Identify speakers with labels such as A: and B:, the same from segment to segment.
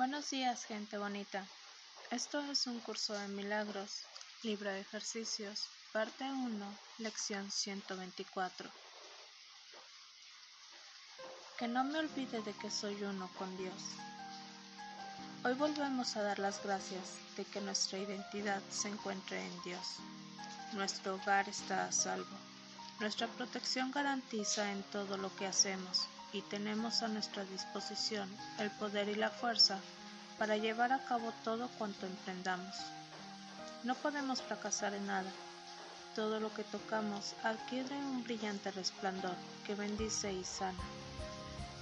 A: Buenos días, gente bonita. Esto es un curso de milagros, libro de ejercicios, parte 1, lección 124. Que no me olvide de que soy uno con Dios. Hoy volvemos a dar las gracias de que nuestra identidad se encuentre en Dios. Nuestro hogar está a salvo. Nuestra protección garantiza en todo lo que hacemos y tenemos a nuestra disposición el poder y la fuerza para llevar a cabo todo cuanto emprendamos. No podemos fracasar en nada. Todo lo que tocamos adquiere un brillante resplandor que bendice y sana.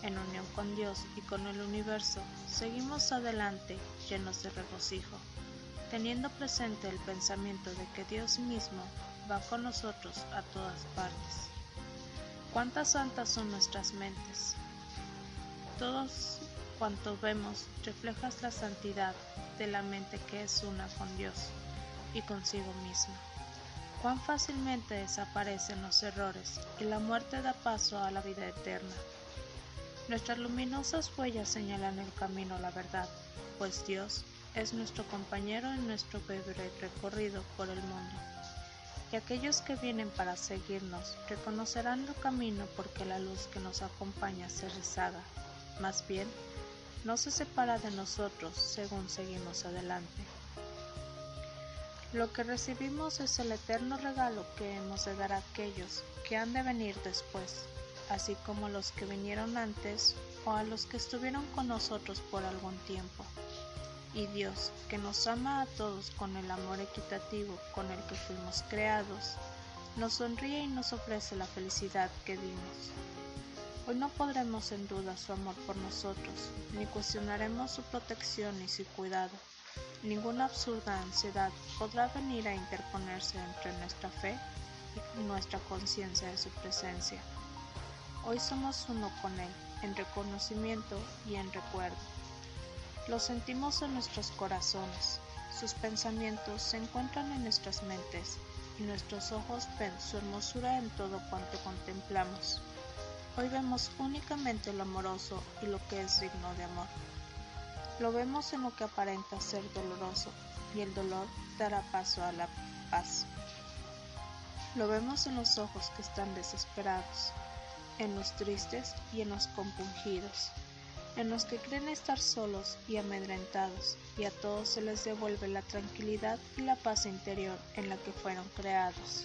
A: En unión con Dios y con el universo, seguimos adelante llenos de regocijo, teniendo presente el pensamiento de que Dios mismo va con nosotros a todas partes. Cuántas santas son nuestras mentes. Todos cuantos vemos reflejas la santidad de la mente que es una con Dios y consigo misma. Cuán fácilmente desaparecen los errores y la muerte da paso a la vida eterna. Nuestras luminosas huellas señalan el camino a la verdad, pues Dios es nuestro compañero en nuestro breve recorrido por el mundo y aquellos que vienen para seguirnos reconocerán el camino porque la luz que nos acompaña se rezaga, más bien, no se separa de nosotros según seguimos adelante. Lo que recibimos es el eterno regalo que hemos de dar a aquellos que han de venir después, así como a los que vinieron antes o a los que estuvieron con nosotros por algún tiempo y Dios, que nos ama a todos con el amor equitativo con el que fuimos creados, nos sonríe y nos ofrece la felicidad que dimos. Hoy no podremos en duda su amor por nosotros, ni cuestionaremos su protección y su cuidado. Ninguna absurda ansiedad podrá venir a interponerse entre nuestra fe y nuestra conciencia de su presencia. Hoy somos uno con Él, en reconocimiento y en recuerdo. Lo sentimos en nuestros corazones, sus pensamientos se encuentran en nuestras mentes y nuestros ojos ven su hermosura en todo cuanto contemplamos. Hoy vemos únicamente lo amoroso y lo que es digno de amor. Lo vemos en lo que aparenta ser doloroso y el dolor dará paso a la paz. Lo vemos en los ojos que están desesperados, en los tristes y en los compungidos en los que creen estar solos y amedrentados, y a todos se les devuelve la tranquilidad y la paz interior en la que fueron creados.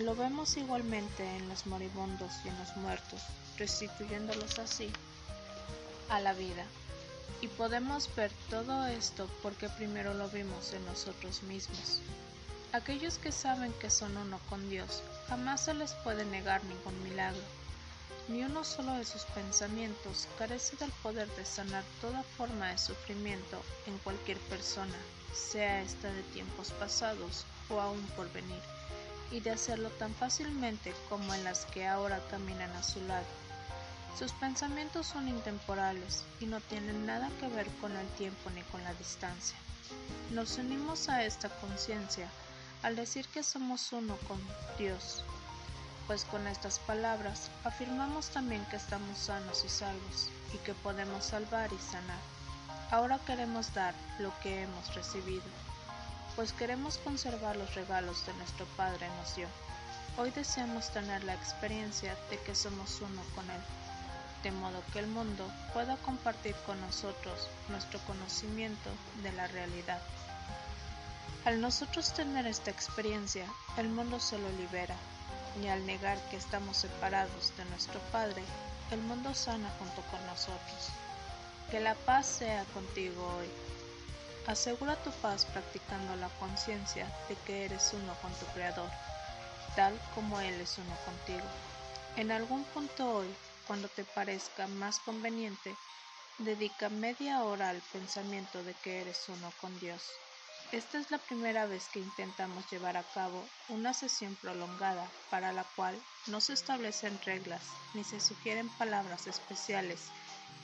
A: Lo vemos igualmente en los moribundos y en los muertos, restituyéndolos así a la vida. Y podemos ver todo esto porque primero lo vimos en nosotros mismos. Aquellos que saben que son uno con Dios, jamás se les puede negar ningún milagro ni uno solo de sus pensamientos carece del poder de sanar toda forma de sufrimiento en cualquier persona, sea esta de tiempos pasados o aún por venir, y de hacerlo tan fácilmente como en las que ahora caminan a su lado. Sus pensamientos son intemporales y no tienen nada que ver con el tiempo ni con la distancia. Nos unimos a esta conciencia al decir que somos uno con Dios, pues con estas palabras afirmamos también que estamos sanos y salvos y que podemos salvar y sanar. Ahora queremos dar lo que hemos recibido, pues queremos conservar los regalos que nuestro Padre nos dio. Hoy deseamos tener la experiencia de que somos uno con Él, de modo que el mundo pueda compartir con nosotros nuestro conocimiento de la realidad. Al nosotros tener esta experiencia, el mundo se lo libera ni al negar que estamos separados de nuestro Padre, el mundo sana junto con nosotros. Que la paz sea contigo hoy. Asegura tu paz practicando la conciencia de que eres uno con tu Creador, tal como Él es uno contigo. En algún punto hoy, cuando te parezca más conveniente, dedica media hora al pensamiento de que eres uno con Dios. Esta es la primera vez que intentamos llevar a cabo una sesión prolongada para la cual no se establecen reglas ni se sugieren palabras especiales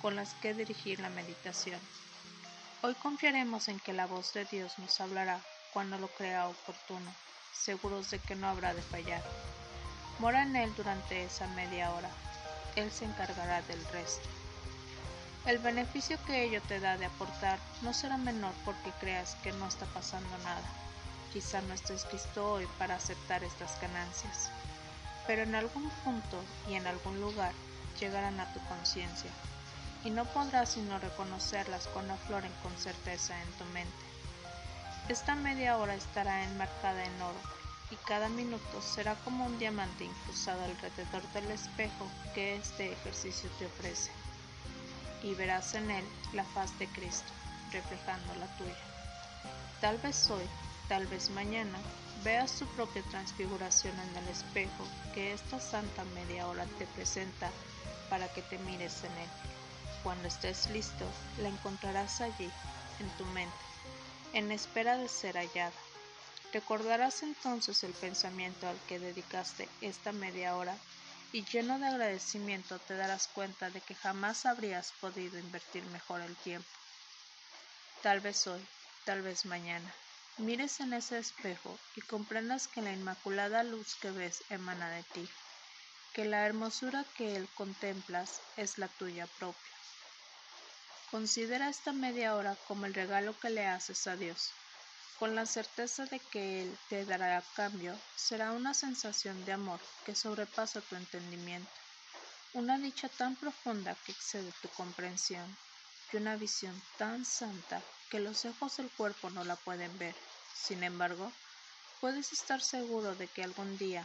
A: con las que dirigir la meditación. Hoy confiaremos en que la voz de Dios nos hablará cuando lo crea oportuno, seguros de que no habrá de fallar. Mora en Él durante esa media hora. Él se encargará del resto. El beneficio que ello te da de aportar no será menor porque creas que no está pasando nada. Quizá no estés listo hoy para aceptar estas ganancias, pero en algún punto y en algún lugar llegarán a tu conciencia y no podrás sino reconocerlas cuando afloren con certeza en tu mente. Esta media hora estará enmarcada en oro y cada minuto será como un diamante incrustado alrededor del espejo que este ejercicio te ofrece y verás en él la faz de Cristo, reflejando la tuya. Tal vez hoy, tal vez mañana, veas tu propia transfiguración en el espejo que esta santa media hora te presenta para que te mires en él. Cuando estés listo, la encontrarás allí, en tu mente, en espera de ser hallada. Recordarás entonces el pensamiento al que dedicaste esta media hora y lleno de agradecimiento te darás cuenta de que jamás habrías podido invertir mejor el tiempo. Tal vez hoy, tal vez mañana, mires en ese espejo y comprendas que la inmaculada luz que ves emana de ti, que la hermosura que él contemplas es la tuya propia. Considera esta media hora como el regalo que le haces a Dios con la certeza de que Él te dará cambio, será una sensación de amor que sobrepasa tu entendimiento, una dicha tan profunda que excede tu comprensión, y una visión tan santa que los ojos del cuerpo no la pueden ver. Sin embargo, puedes estar seguro de que algún día,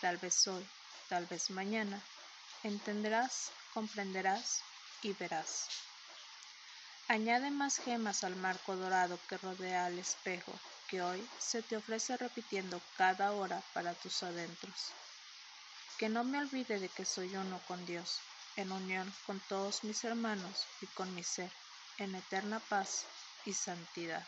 A: tal vez hoy, tal vez mañana, entenderás, comprenderás y verás. Añade más gemas al marco dorado que rodea al espejo que hoy se te ofrece repitiendo cada hora para tus adentros. Que no me olvide de que soy uno con Dios, en unión con todos mis hermanos y con mi ser, en eterna paz y santidad.